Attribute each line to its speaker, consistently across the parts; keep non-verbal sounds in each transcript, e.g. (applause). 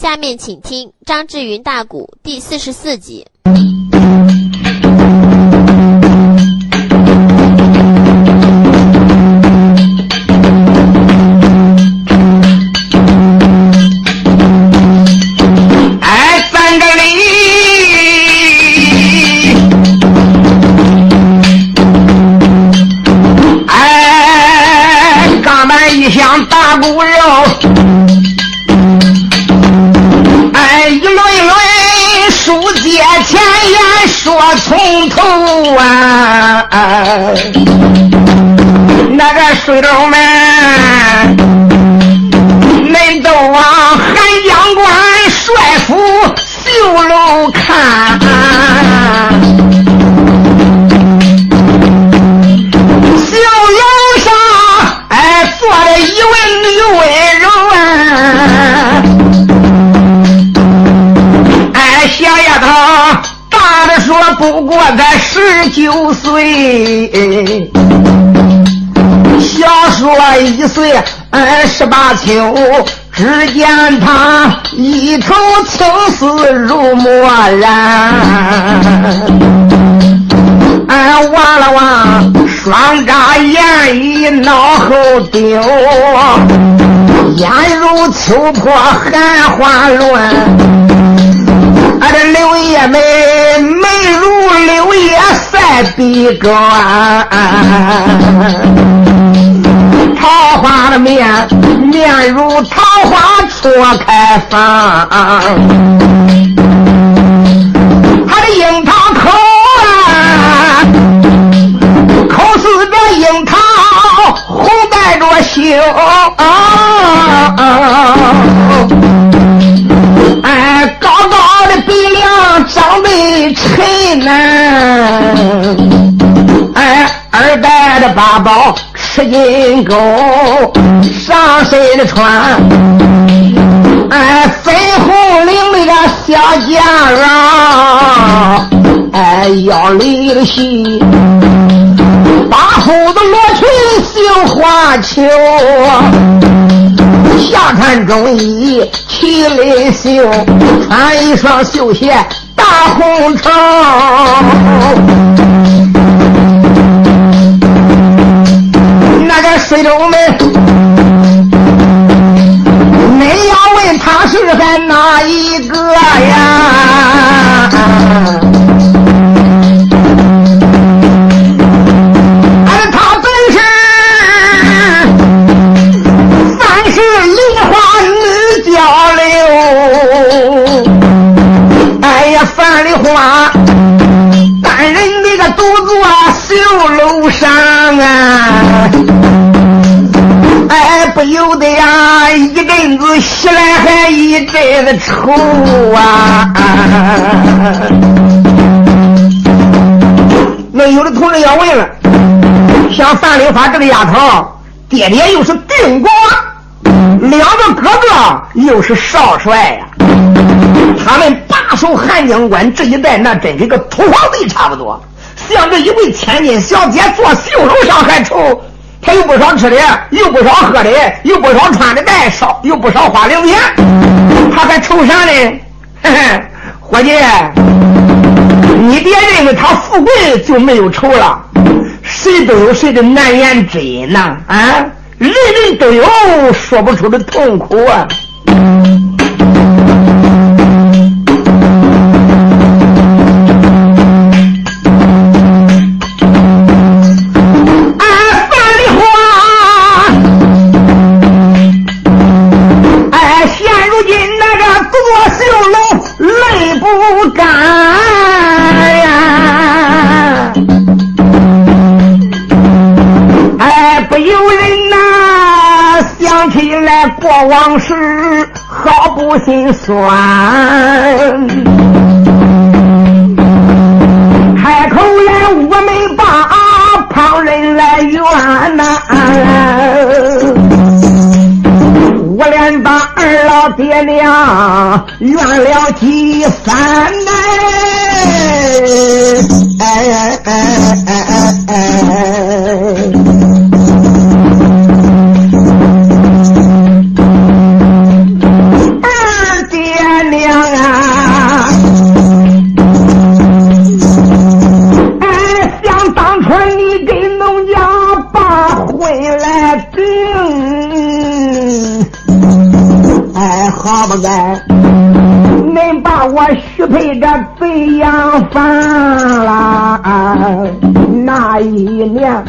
Speaker 1: 下面请听张志云大鼓第四十四集。
Speaker 2: 岁二十八秋，只见他一头青丝如墨染，哎，望了望双眨眼一脑后丢，眼如秋破寒花乱。俺这柳叶眉，眉如柳叶赛比高，桃花的面，面如桃花初开放，他的樱桃口啊，口似这樱桃，红带着羞。哎，高高的鼻梁长得沉呐，哎，二代的八宝吃金钩，上身的穿，哎，粉红领的个小夹袄，哎，腰里的细，八虎的罗裙绣花球。下穿中衣麒麟袖，穿一双绣鞋大红绸。水中门，你要问他是在哪一阵子愁啊。那有的同志要问了，像范梨花这个丫头，爹爹又是定国，两个哥哥又是少帅呀。他们把守汉江关这一带，那真是个土皇帝差不多。像这一位千金小姐坐绣楼上还愁，她有不少吃的，又不少喝的，又不少穿的，带少又不少花零钱，他还愁啥呢？嘿嘿，伙计，你别认为他富贵就没有愁了，谁都有谁的难言之隐呐！啊，人人都有说不出的痛苦啊！往事，好不心酸。开口言我没把旁人来怨呐，我连把二老爹娘怨了几番杨犯了，那一年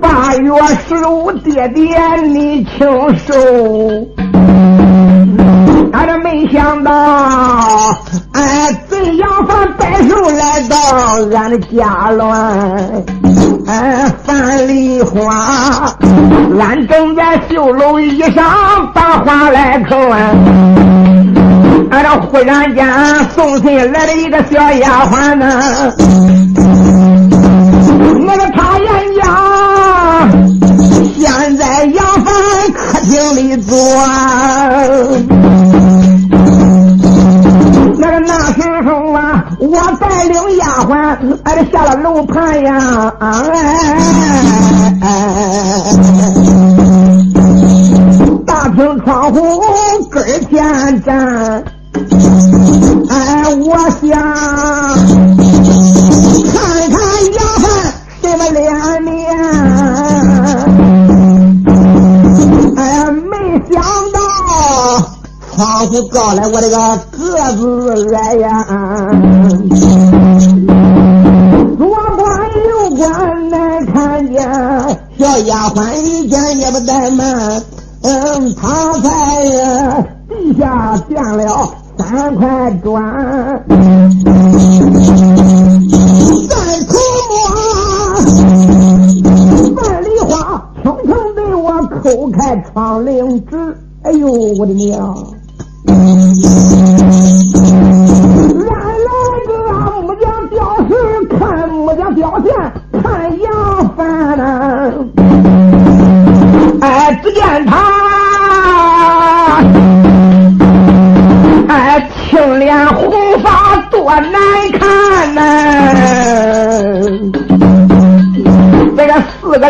Speaker 2: 八月十五，爹爹你亲手。俺这没想到，哎，贼杨犯摆手来到俺的家乱，哎，樊梨花，俺正在绣楼衣裳，把话来口。俺这忽然间送信来了一个小丫鬟呢，那个他言家，现在杨凡客厅里坐，那个那时候啊，我带领丫鬟，俺这下了楼盘呀，哎哎大厅窗户根前站。我想看看丫鬟什么脸面。哎呀，没想到窗户照来我这个个子矮呀，左观右观难看见，小丫鬟一见也不怠慢，嗯，他在地下垫了。三块砖，三口沫，范梨花轻轻对我抠开窗棂纸。哎呦，我的娘！俺来个木匠雕饰，看木匠雕线，看杨帆呐。哎，只见他。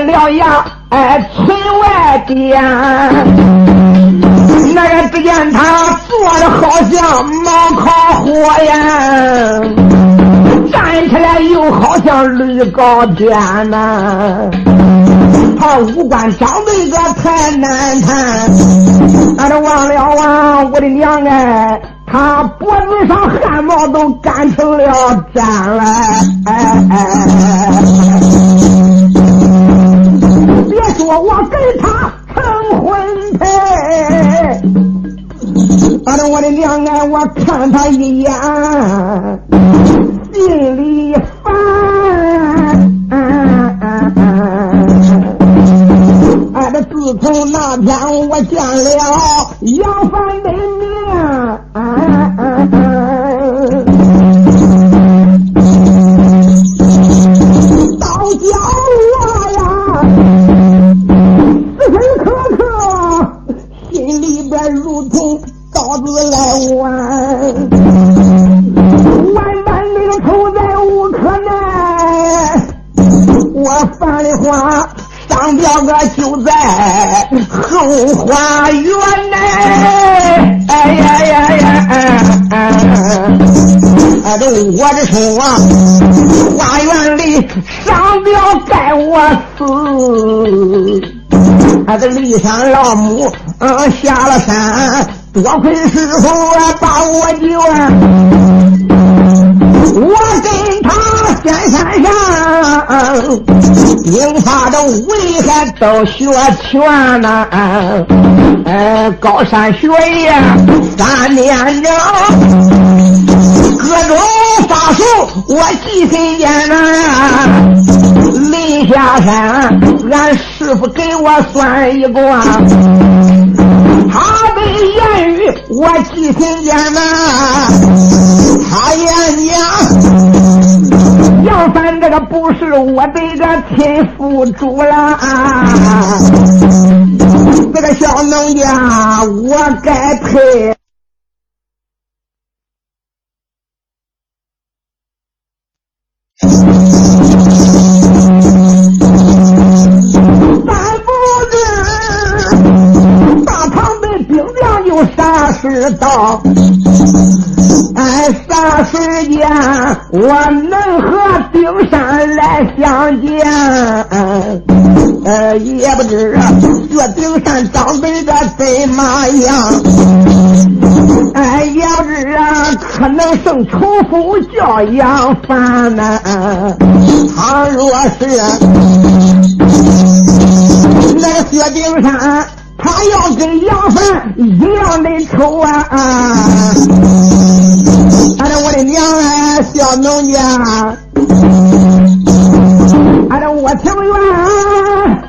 Speaker 2: 个獠牙哎，村外边，那个只见他坐的好像毛烤火呀，站起来又好像驴高天呐。他五官长得个太难看，俺都忘了啊！我的娘哎！他脖子上汗毛都干成了毡了，哎哎！别说我给他成婚配，反正我的娘哎，我看他一眼，心里烦。哎，这自从那天我见了杨凡死。哎，这骊山老母嗯下了山，多亏师傅把我救！我跟他仙山上，兵法的武艺还都学全呐。哎，高山学艺三年整，各种法术我记心间呐。临下山，俺师傅给我算一卦，他的言语我记心间呐。他言讲，杨三这个不是我的个亲父主了，这个小农家我该配。到？哎，啥时间我能和丁山来相见？呃，也不知啊这丁山长得个怎么样？哎，也不知啊，可能生仇富叫杨凡呐。倘若是那个薛丁山，他要跟杨凡一样的仇啊！俺的我的娘啊，小农家。俺这我情愿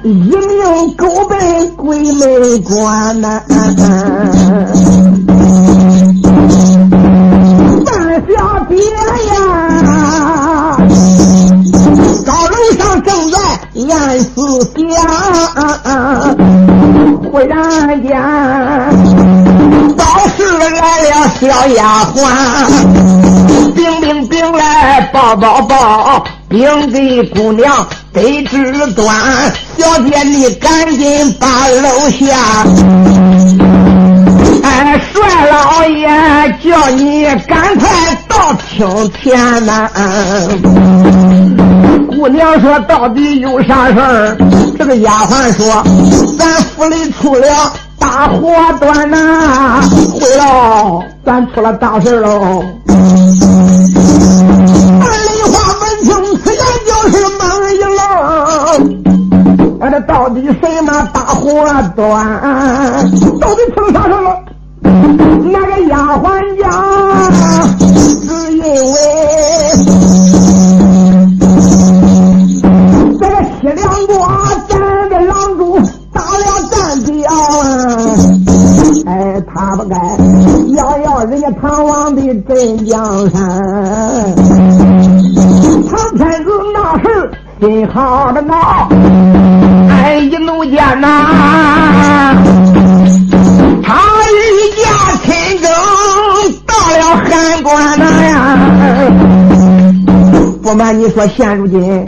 Speaker 2: 一命狗奔鬼门关呐！万小爹呀，高楼上正在暗思想，忽然间早是来了小丫鬟，冰冰冰来抱抱抱，冰给姑娘得知端，小姐你赶紧把楼下。哎，帅老爷叫你赶快到青天呐。姑娘说到底有啥事儿？这丫鬟说，咱府里出了大祸端呐，毁了，咱出了大事喽。二里话问清，此言就是忙一浪。哎，这到底什么大祸端？到底出了啥事了？那个丫鬟讲，是因为王的镇江山，唐天子那时心好的恼。一怒间呐，他御驾亲征到了汉关呐呀！不瞒你说，现如今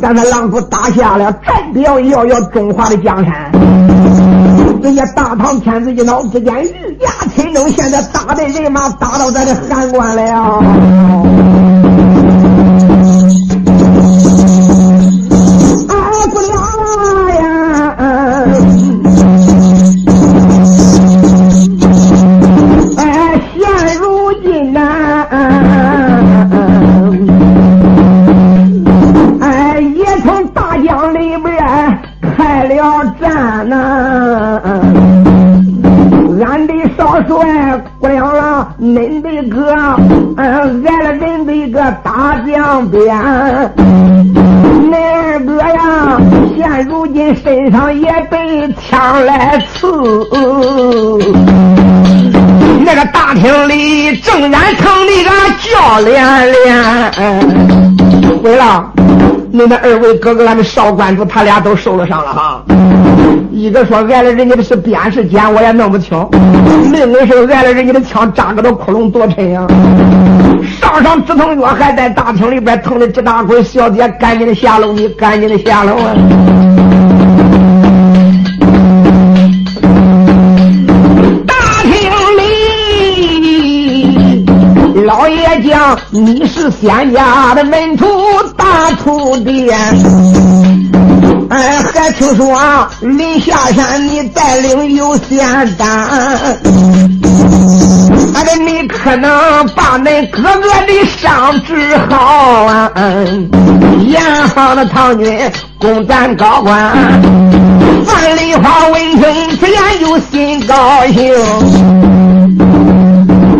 Speaker 2: 咱的狼主打下了战表，要要中华的江山。人家大唐天子一恼之间，御驾亲征，现在打的人马打到咱的函关了。恁将鞭。恁二哥呀，现如今身上也被枪来刺。那个大厅里正然成那个叫连连。对了，恁的二位哥哥，俺们少关主，他俩都受了伤了哈。一个说挨了人家的是鞭是剑，我也弄不清；另一个是挨了人家的枪，扎个的窟窿多沉呀！上上止疼药还在大厅里边疼的直打滚，小姐赶紧的下楼，你赶紧的下楼啊！大厅里，老爷讲你是仙家的门徒大徒弟。哎，还听说临下山你带领有仙丹，俺的你可能把恁哥哥的伤治好啊！严防的唐军攻咱高官，范梨花闻听此言就心高兴。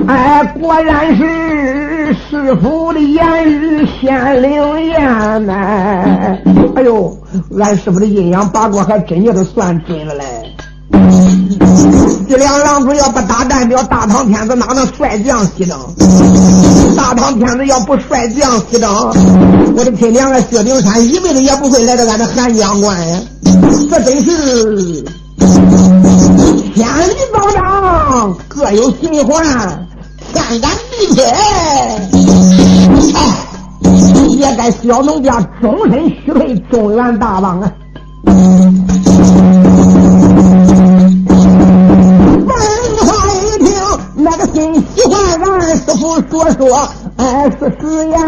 Speaker 2: 哎，果然是师傅的言语显灵验呐！哎呦。俺师傅的阴阳八卦还真叫他算准了嘞！这两狼主要不打代表，大唐天子哪能率将西征？大唐天子要不率将西征，我的亲娘啊，薛丁山一辈子也不会来到俺的汉江关呀！这真是天理高张，各有循环，天干地支。哎。也该小农家终身许配中原大王啊！说说，俺是实言。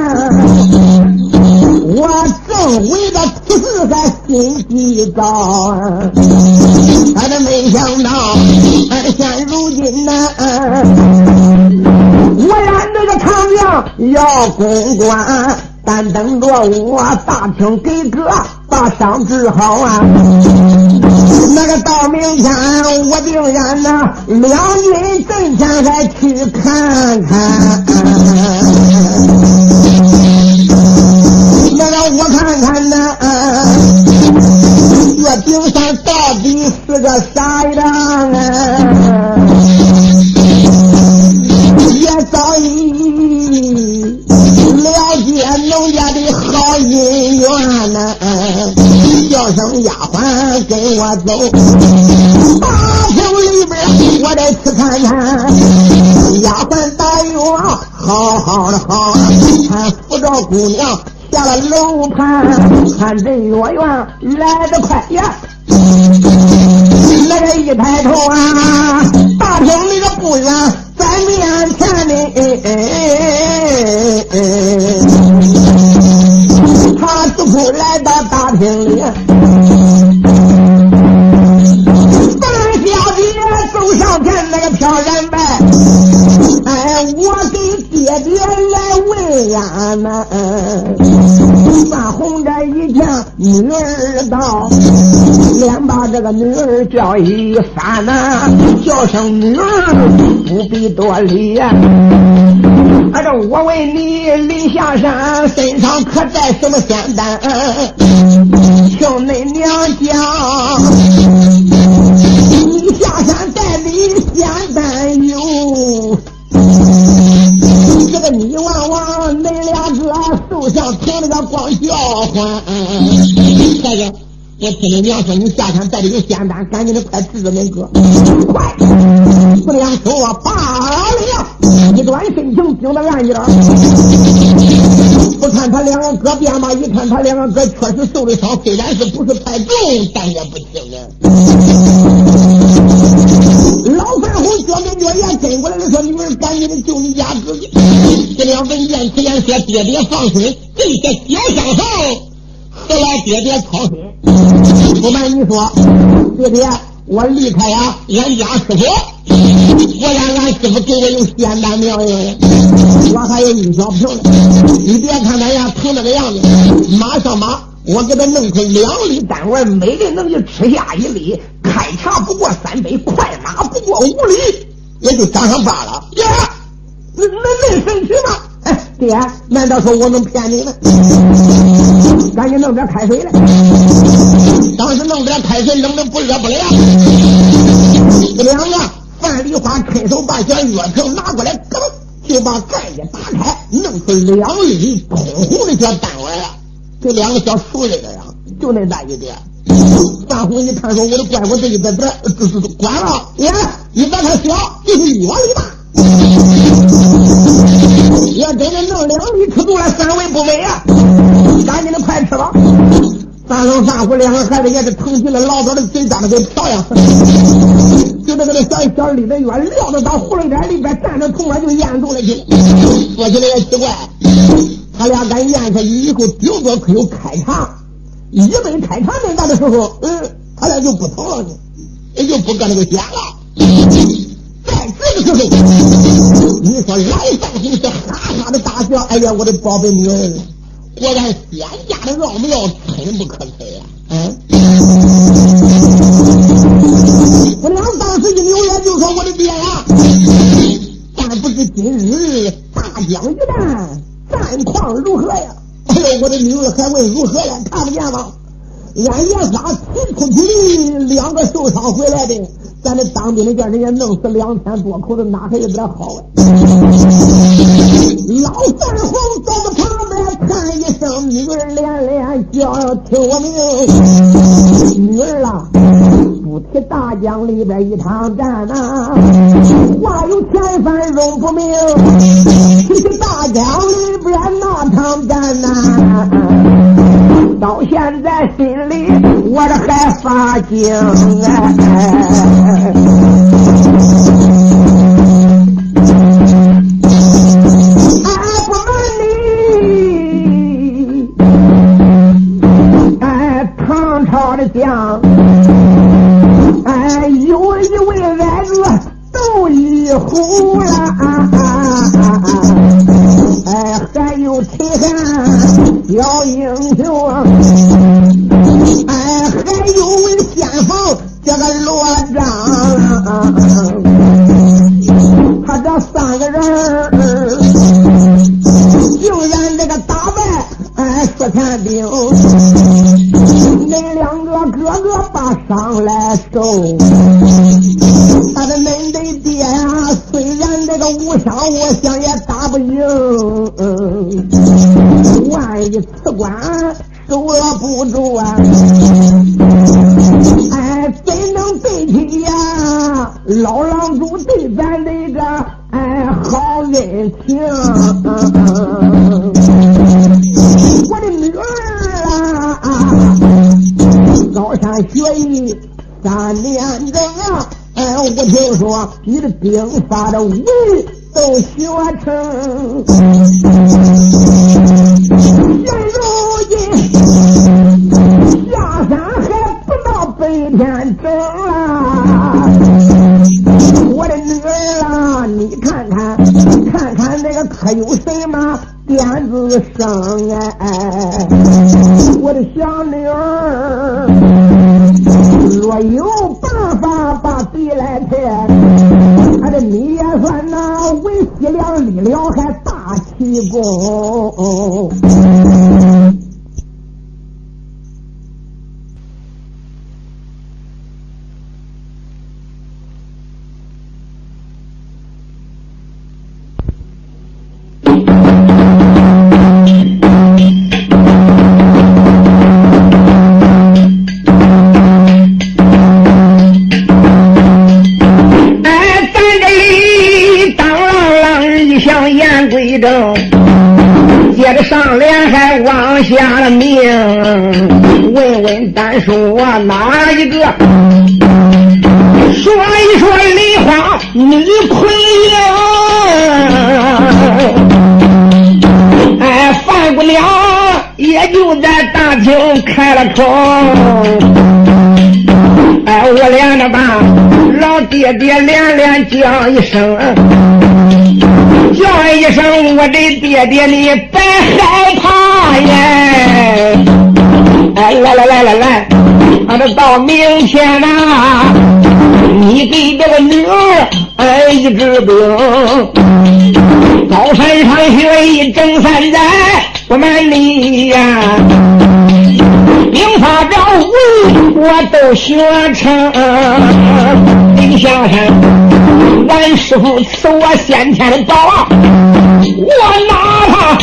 Speaker 2: 我正为了此事在心急躁，他都没想到，现如今呐，我俩这个长将要攻关，但等着我大清给哥把伤治好啊。那个到明天，我定然呐，两军阵前还去看看。那个我看看呐，这顶上到底是个啥样啊？也早已了解农家的好姻缘呐，叫声丫跟我走，大厅里边我得去看看。丫鬟答应我，好好的好，还扶着姑娘。下了楼盘，看这月圆来得快呀！那个一抬头啊，大厅里个不远在面前呢。他似乎来到大厅里，女儿叫一番呐，叫声女儿不必多礼。俺这我问你，临下山身上可带什么仙丹？听恁娘讲，我听你娘说你下山带的有仙丹，赶紧的快治治恁哥。快！不两手啊，罢了！一转身情盯着俺眼不看他两个哥变吧，一看他两个哥确实受的伤，虽然是不是太重，但也不轻啊。老范红脚跟脚眼跟过来了，说：“你们赶紧的救你家哥哥！”这两文见此言说：“爹爹放心，这些小伤好，何来爹爹操心？不瞒你说，爹爹，我离开呀，俺家师傅，我让俺师傅给我有仙丹妙药，我还有一小瓶呢。你别看他呀疼那个样子，马上马，我给他弄出两粒丹丸，每人能就吃下一粒。”开茶不过三杯，快马不过五里，也就长上罢了。呀，那那能神奇吗？哎，爹，难道说我能骗你们？赶紧弄点开水来。当时弄点开水，冷的不热不凉。这两个范梨花伸手把小药瓶拿过来，咯就把盖子打开，弄出两粒通红的小蛋丸来。这两个小熟人呀，就那大一点。范红一看说：“我的乖乖，这一边边这是关了，哎你看一百块小就是一碗里大。也真的弄两粒吃足了，三味不美啊！赶紧的快吃吧。范龙、范虎两个孩子也是疼极了，老早的嘴张的跟瓢样，就这个小小李的药撂到到葫芦眼里边站着，同样就咽住了去。说起来也奇怪，他俩敢咽下去以后，顶多可有开肠。一没开肠那大的时候，嗯，他俩就不疼了，也就不搁那个血了。在这个时候，你说来上心是哈哈的大笑，哎呀，我的宝贝女儿，果然仙家的奥妙，深不可测呀！嗯，我俩当时一扭脸就说：“我的爹呀，但不知今日大江一旦战况如何呀？”哎呦，我的女儿还问如何呀？看不见吗？俺爷仨提出去两个受伤回来的，咱这当兵的叫人家弄死两千多口子，哪还有点好啊？老三红在这旁边看一声，女儿连连叫，听我命，女儿啊，不提大江里边一场战呐，话有千番容不明，提起大江里边那场战呐。到现在心里我这还发惊哎！哎，Ah, (laughs) ah. 的兵法 oh. 功。上联还往下了命，问问单说哪一个？说一说梨花女朋友，哎，范姑娘也就在大厅开了口，哎，我连着把老爹爹连连叫一声。叫一声，我的爹爹，你害怕耶！哎，来来来来来，俺这到明天呐，你给这个女儿哎一支兵，高山上学艺整三载，不瞒你呀，兵法招武我都学成，你想想。俺师傅赐我先天的宝，我哪怕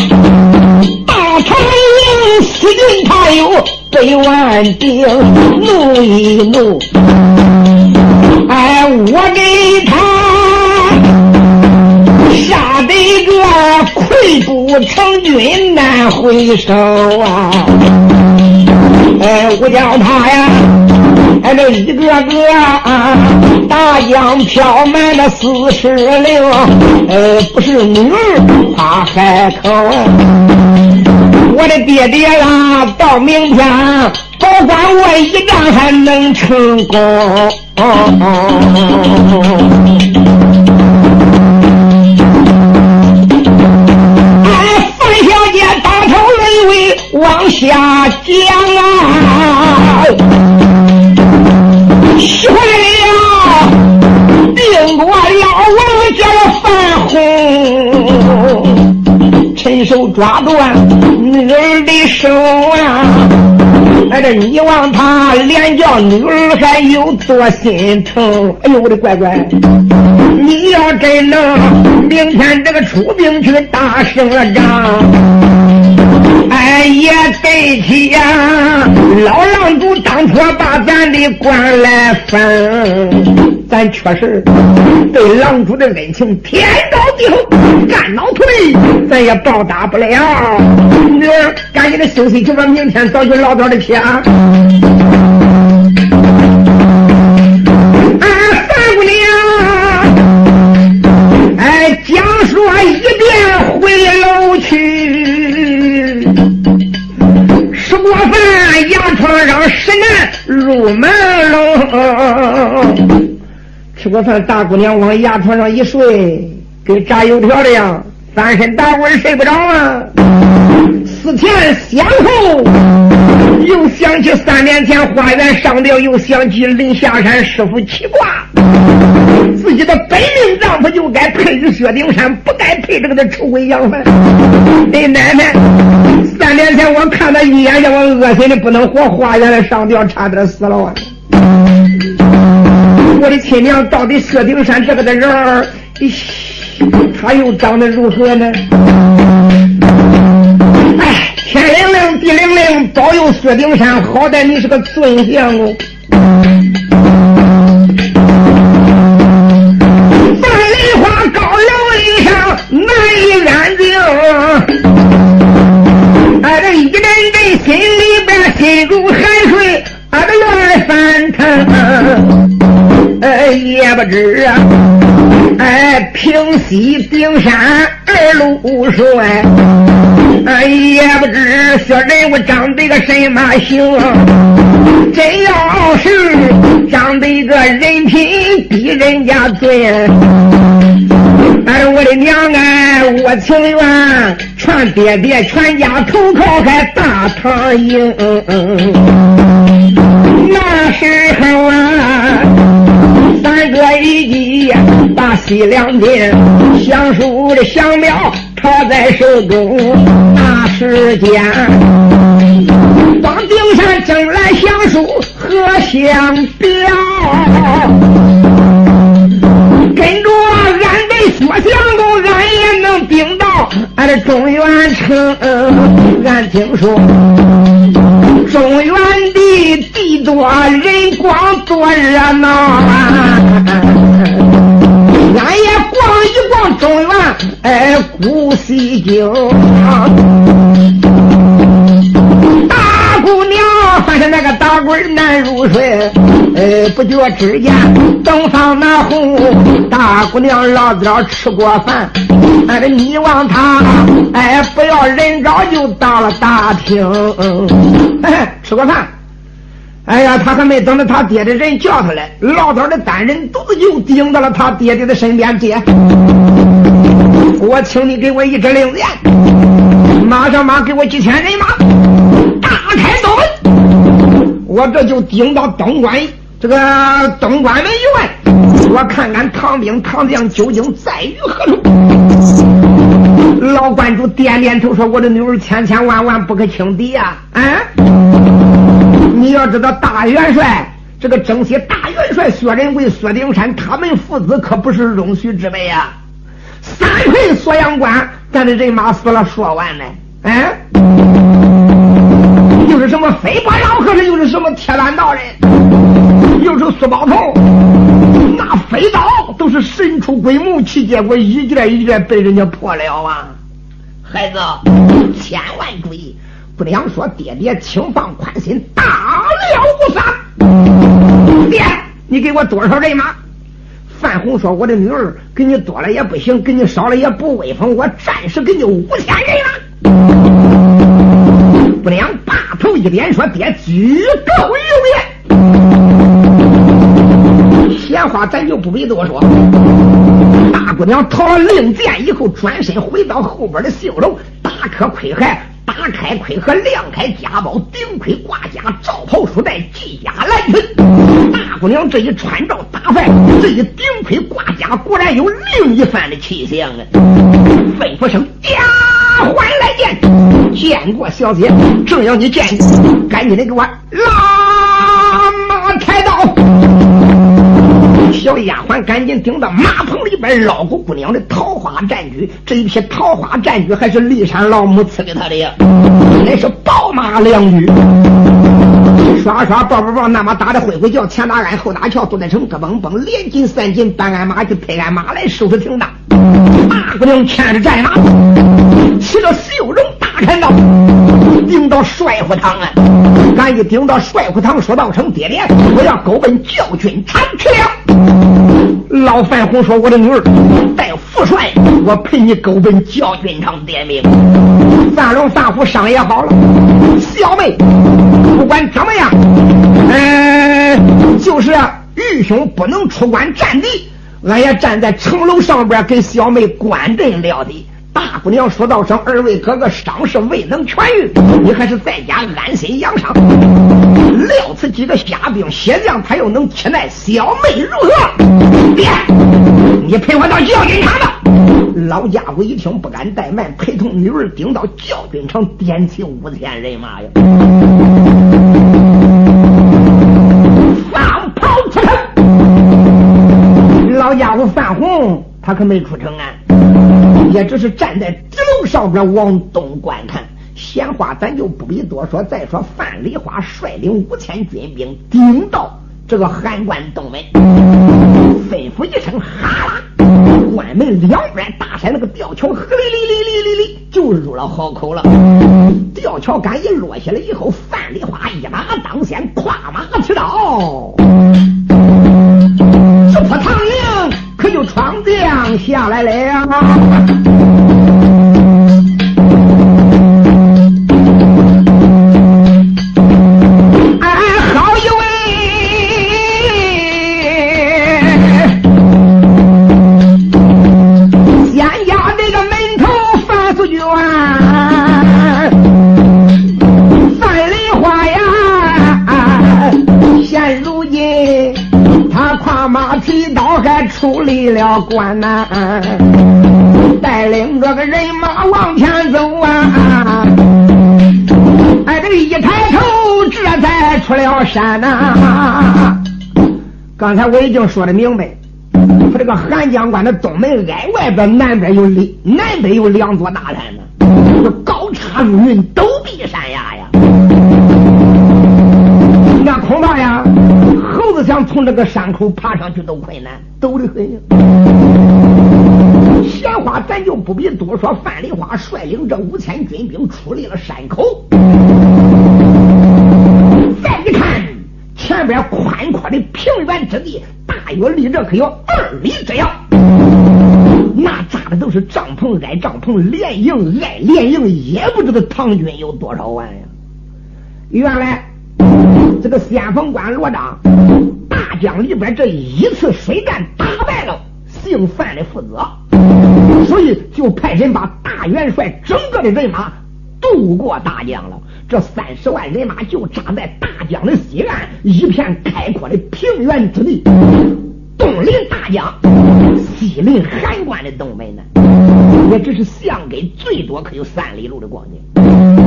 Speaker 2: 长营四军他有百万兵，怒一怒，哎，我给他杀得个溃不成军难回首啊！哎，我叫他呀。哎，这一个个啊，大江飘满了四十六，呃，不是女儿他开口。我的爹爹啊，到明天保管我一仗还能成功。哎，范小姐大头泪尾往下讲啊。气坏了，定国老王叫范洪，趁手抓断手啊！哎，这你望他连叫女儿还有多心疼？哎呦，我的乖乖，你要真能明天这个出兵去打胜了仗。哎，也对起呀！老郎主当初把咱的官来分，咱确实对郎主的恩情天高地厚，干脑腿咱也报答不了。女儿，赶紧的休息去吧，明天早去唠叨的去啊！三姑娘，哎，讲说一遍回楼去。石难入门喽。吃过饭，大姑娘往牙床上一睡，跟炸油条的样，翻身打滚睡不着啊。思前想后，又想起三年前花园上吊，又想起临下山师傅起卦，自己的本命丈夫就该配于薛丁山，不该配这个的丑鬼杨凡。哎，奶奶，三年前我看他一眼，让我恶心的不能活，花园的上吊，差点死了啊！我的亲娘，到底薛丁山这个的人儿，他又长得如何呢？哎，天灵灵，地灵灵，保佑薛丁山，好歹你是个尊相哦。西顶山二路顺，哎，也不知小人物长得个什么形，真要是长得个人品比人家尊，哎，我的娘哎，我情愿劝爹爹全家投靠开大唐营，那时候啊。三个一计把西凉边相书的降表抄在手中，那时间往顶山征来降书和降表，跟着俺的薛相公，俺也能顶到俺的中原城。俺听说中原多人光多热闹。俺也逛一逛中原，哎，古西京。大姑娘发现那个打滚难入睡，哎，不觉之间东方那红。大姑娘老早吃过饭，哎，你望她，哎，不要人早就到了大厅，吃过饭。哎呀，他还没等着他爹的人叫他来，老早的单人独自就顶到了他爹爹的身边。爹，我请你给我一支令箭，马上马给我几千人马，大开东门，我这就顶到东关这个东关门以外，我看看唐兵唐将究竟在于何处。老关主点点头说：“我的女儿千千万万不可轻敌呀！”啊。你要知道，大元帅这个征西大元帅薛仁贵、薛丁山，他们父子可不是容许之辈啊！三回锁阳关，咱的人马死了说完呢，哎，又是什么飞波老和尚，又是什么铁板道人，又是苏宝头，那飞刀都是神出鬼没，去结果一件一件被人家破了啊！孩子，千万注意。不良说：“爹爹，请放宽心，大了无妨。爹，你给我多少人马？”范红说：“我的女儿，给你多了也不行，给你少了也不威风。我暂时给你五千人马。”不良把头一点说：“爹，举够有言。闲话咱就不必多说。”大姑娘讨了令箭以后，转身回到后边的绣楼，打磕盔骸。打开盔和亮开夹包，顶盔挂甲，罩袍束带，系甲蓝裙。大姑娘这一穿着打扮，这一顶盔挂甲，果然有另一番的气象啊！吩咐声：“丫鬟来见，见过小姐。正要你见，赶紧的给我拉小丫鬟赶紧顶到马棚里边捞过姑娘的桃花战局，这一匹桃花战驹还是骊山老母赐给她的呀，那是宝马良驹。刷刷抱抱抱，那么打的灰灰叫，前打鞍后打桥，都在城咯嘣嘣，连进三进，搬鞍马去配鞍马来，收拾挺大。大姑娘牵着战马，骑着绣绒大砍刀，顶到帅府堂啊！俺一顶到帅府堂，说道成爹爹，我要狗奔教训长去了。老范红说：“我的女儿带副帅，我陪你勾奔教军场点名。”范龙范虎商也好了，小妹，不管怎么样，嗯，就是玉兄不能出关战地，俺也站在城楼上边给小妹观阵了的。大姑娘说道声：“二位哥哥伤势未能痊愈，你还是在家安心养伤。料此几个虾兵蟹将，他又能欺奈小妹如何？爹，你陪我到教军场吧。”老家伙一听，不敢怠慢，陪同女儿顶到教军场，点起五千人马呀！放炮出城！老家伙范红，他可没出城啊。也只是站在纸楼上边往东观看，闲话咱就不必多说。再说范梨花率领五千军兵顶到这个函关东门，吩咐一声哈啦，关门两边大山那个吊桥，呵哩哩哩哩哩哩就入了壕口了。吊桥杆一落下来以后，范梨花一马当先，跨马持刀，直扑唐营。就闯将下来了。关难，带领着个人马往前走啊！哎，这一抬头，这才出了山呐。刚才我已经说的明白，他这个韩江关的东门挨外边，南边有两，南北有两座大山呢，高插如云，都从这个山口爬上去都困难，陡得很。闲话咱就不必多说。范丽花率领这五千军兵出离了山口，再一看前边宽阔的平原之地，大约离这可有二里之遥。那扎的都是帐篷挨帐篷，连营挨连营，也不知道唐军有多少万呀。原来。这个先锋官罗章，江里边这一次水战打败了姓范的负责，所以就派人把大元帅整个的人马渡过大江了。这三十万人马就扎在大江的西岸一片开阔的平原之地，东临大江，西临函关的东门呢，也只是相隔最多可有三里路的光景。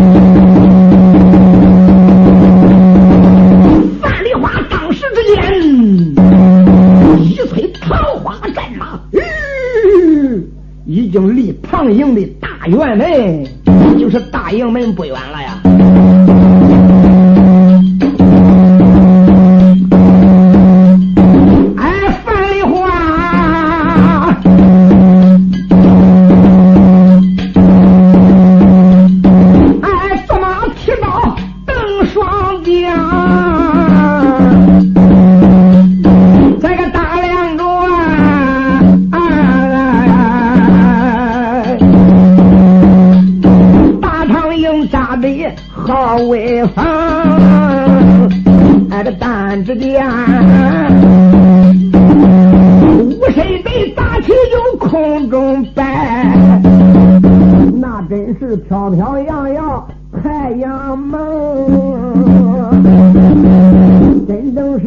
Speaker 2: 一催桃花战马，已经离庞营的大院门，就是大营门不远了呀。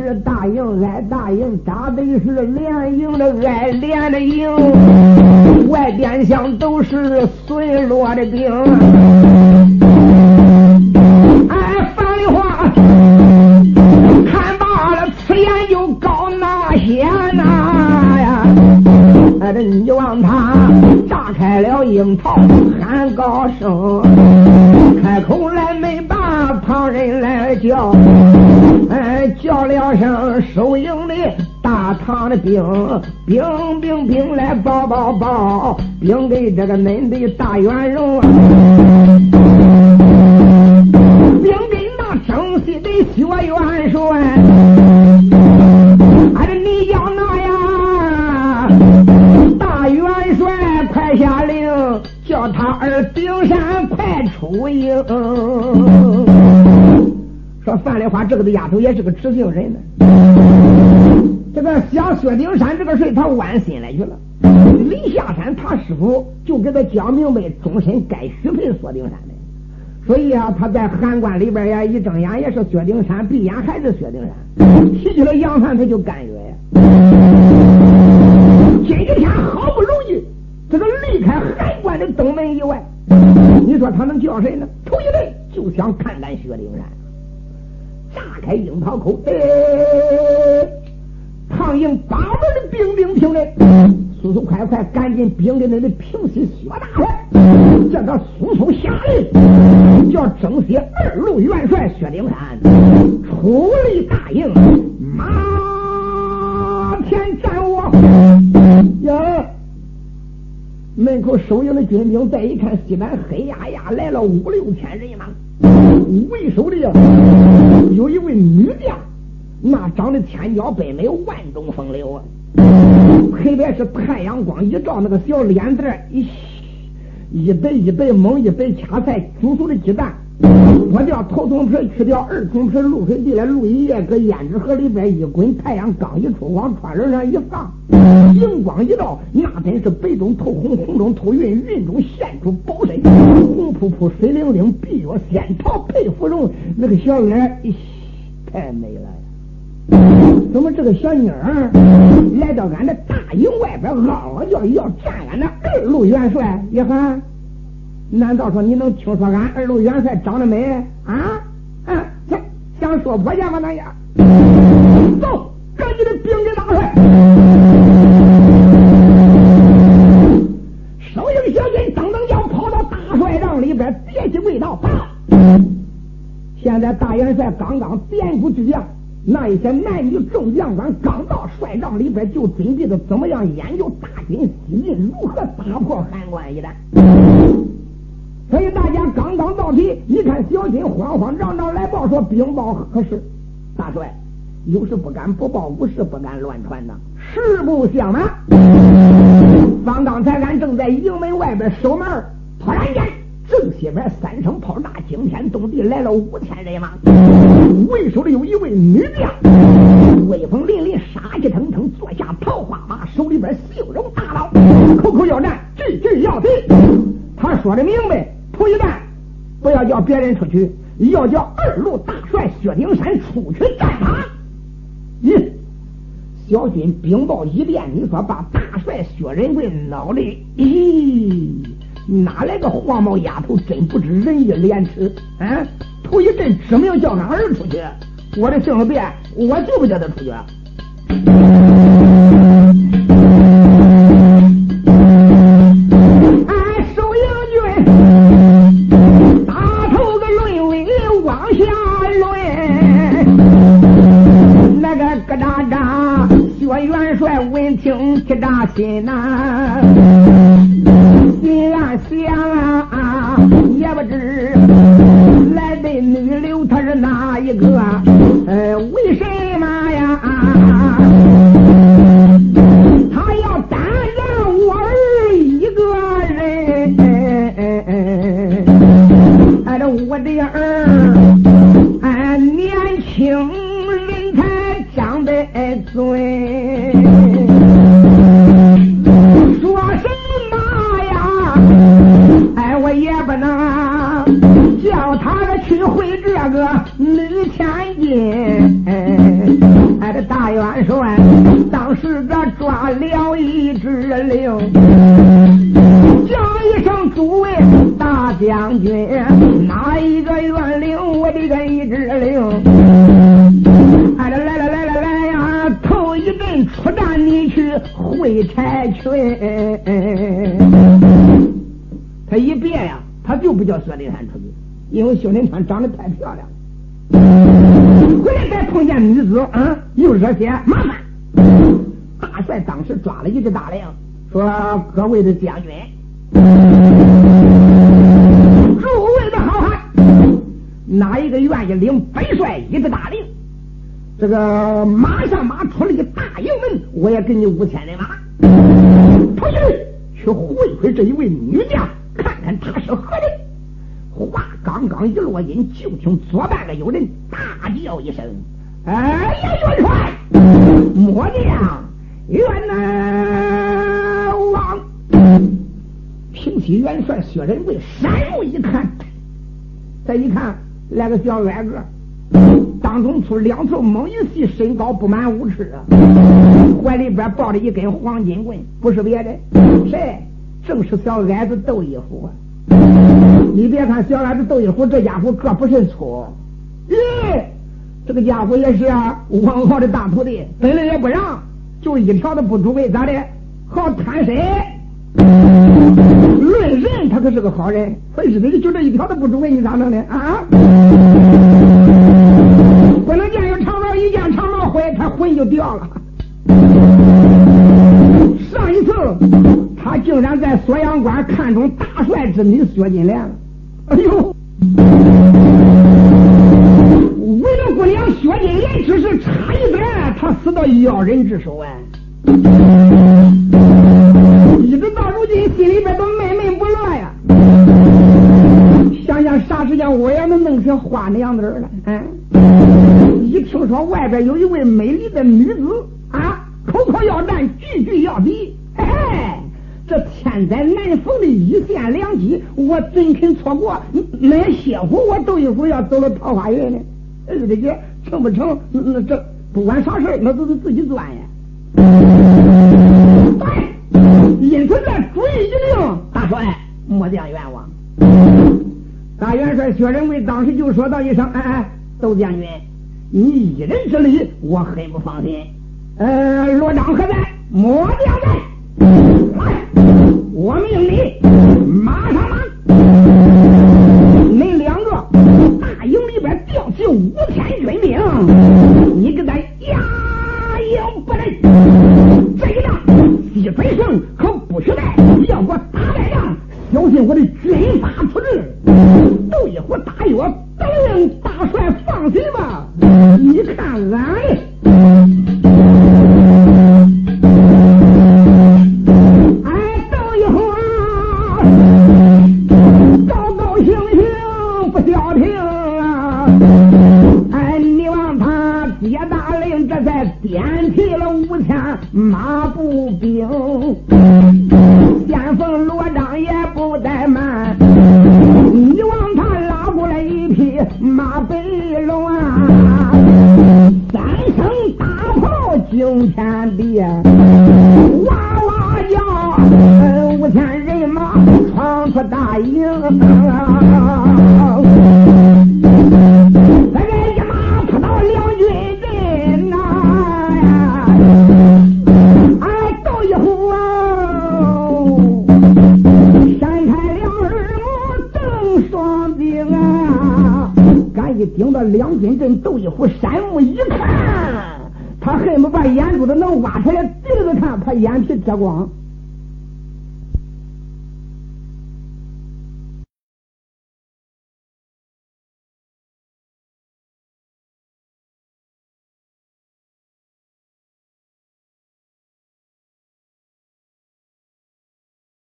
Speaker 2: 是大营挨大营，扎的是连营的挨连的营，外边厢都是碎落的兵。哎，范丽花，看罢了，此言就高那些呐呀！哎，这你望他。开了樱桃喊高声，开口来没那旁人来叫，哎叫了声收营的大堂的兵，兵兵兵来报报报，兵给这个恁的大元荣，兵给那征西的薛元帅，是顶山快出营。说范丽花这个的丫头也是个知性人呢。这个想薛丁山这个事，他弯心来去了。临下山，他师傅就给他讲明白，终身该许配薛丁山的。所以啊，他在函馆里边呀，一睁眼也是薛丁山，闭眼还是薛丁山。提起了杨帆，他就感觉呀。今天好不容易，这个离开函馆的东门，你说他能叫谁呢？头一阵就想看看薛丁山，炸开樱桃口，哎，唐营八门的兵丁听嘞，速速快快，赶紧兵的那的平西薛大帅，叫他速速下令，叫征西二路元帅薛丁山出力大营，马前站卧。呀！门口守营的军兵再一看，西南黑压压来了五六千人马，为首的有一位女将，那长得千娇百媚，万种风流啊！特别是太阳光一照，那个小脸蛋一一白一白猛，一白掐菜，煮熟的鸡蛋。脱掉头层皮，去掉二层皮，露水地来露一夜，搁胭脂盒里边一滚，太阳刚一出，往窗帘上一放，荧光一照，那真是白中透红，红中透云，云中现出宝身，红扑扑，水灵灵，碧若仙桃，配芙蓉，那个小脸，咦，太美了！怎么这个小妮儿来到俺的大营外边，嗷嗷叫要见俺的二路元帅？一喊。难道说你能听说俺二路元帅长得美啊？啊，想想说婆家吗？那样，在大元帅刚刚点鼓之将，那一些男女众将官刚到帅帐里边，就准备着怎么样研究大军西进，如何打破函关一战。所以大家刚刚到齐，一看小军慌慌张张来报说禀报何事？大帅，有事不敢不报，无事不敢乱传呐。实不相瞒，方刚才俺正在营门外边守门，突然间正西边三声炮炸，惊天动地，来了五千人马，为首的有一位女将，威风凛凛，杀气腾腾，坐下桃花马，手里边绣绒大刀，口口要战，句句要敌。他说的明白。头一战，不要叫别人出去，要叫二路大帅薛丁山出去战场。咦，小军禀报一遍，你说把大帅薛仁贵闹的，咦，哪来个黄毛丫头真不知人义廉耻？啊？头一阵指名叫俺儿出去？我的性子我就不叫他出去。啊收营军打头个轮尾往下轮那个咯哒哒薛元帅闻听铁掌心呐子，啊，又惹些麻烦。大帅当时抓了一只大令，说：“各位的将军，诸位的好汉，哪一个愿意领本帅一只大令？这个马上马出了一个大营门，我也给你五千人马，出去去会会这一位女将。”看看他是何人。话刚刚一落音，就听左半个有人大叫一声：“哎呀，元帅，末将元呐王！”平西元帅薛仁贵闪目一看，再一看来个小矮个，当中出两头猛一细，身高不满五尺啊，怀里边抱着一根黄金棍，不是别的，谁？正是小矮子窦一虎。你别看小矮子窦一虎这家伙个不甚粗，咦，这个家伙也是啊，王浩的大徒弟，本来也不让，就一条都不足为咋的？好贪身。论人，他可是个好人，非是的，就这一条都不足为你咋弄的啊？不能见有长毛一见长毛坏，他魂就掉了。上一次，他竟然在锁阳关看中大帅之女薛金莲了。哎呦！姑娘薛金莲，只是差一点，他死到妖人之手啊！一直到如今，心里边都闷闷不乐呀。想想啥时间我也能弄成花娘子了？嗯，一听说外边有一位美丽的女子啊。口口要战，句句要比，嘿嘿，这千载难逢的一线良机，我怎肯错过？那歇会我都一虎要走了桃花源呢？日子姐成不成？那这不管啥事那都是自己钻呀。对，因此这主意一定，大帅莫将冤枉。大元帅薛仁贵当时就说道一声：“哎哎，窦将军，你一人之力，我很不放心。”呃，罗章何在？末将在。来，我命你马上马，边调集五千军兵，你给咱压营不来。这一仗西北胜可不许败，要给我打败仗，小心我的军法处置。窦一虎大药得令大帅放心吧。你看俺。